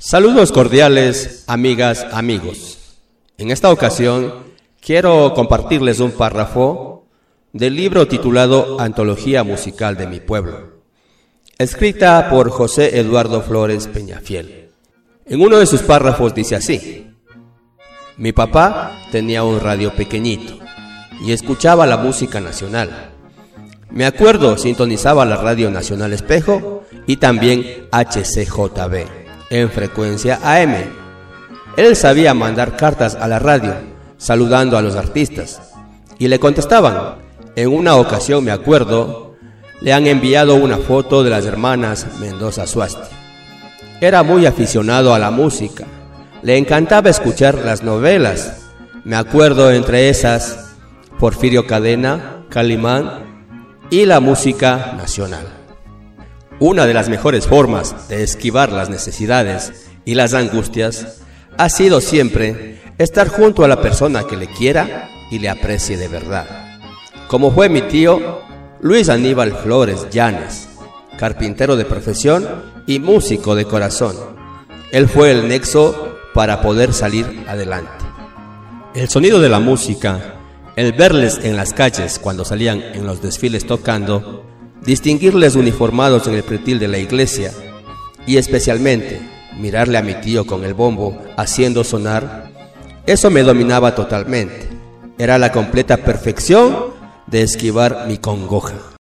Saludos cordiales, amigas, amigos. En esta ocasión quiero compartirles un párrafo del libro titulado Antología Musical de mi Pueblo, escrita por José Eduardo Flores Peñafiel. En uno de sus párrafos dice así, mi papá tenía un radio pequeñito y escuchaba la música nacional. Me acuerdo, sintonizaba la Radio Nacional Espejo y también HCJB en frecuencia AM. Él sabía mandar cartas a la radio, saludando a los artistas, y le contestaban. En una ocasión, me acuerdo, le han enviado una foto de las hermanas Mendoza Suasti. Era muy aficionado a la música, le encantaba escuchar las novelas. Me acuerdo entre esas Porfirio Cadena, Calimán y la música nacional. Una de las mejores formas de esquivar las necesidades y las angustias ha sido siempre estar junto a la persona que le quiera y le aprecie de verdad. Como fue mi tío Luis Aníbal Flores Llanes, carpintero de profesión y músico de corazón. Él fue el nexo para poder salir adelante. El sonido de la música, el verles en las calles cuando salían en los desfiles tocando, distinguirles uniformados en el pretil de la iglesia y especialmente mirarle a mi tío con el bombo haciendo sonar, eso me dominaba totalmente. Era la completa perfección de esquivar mi congoja.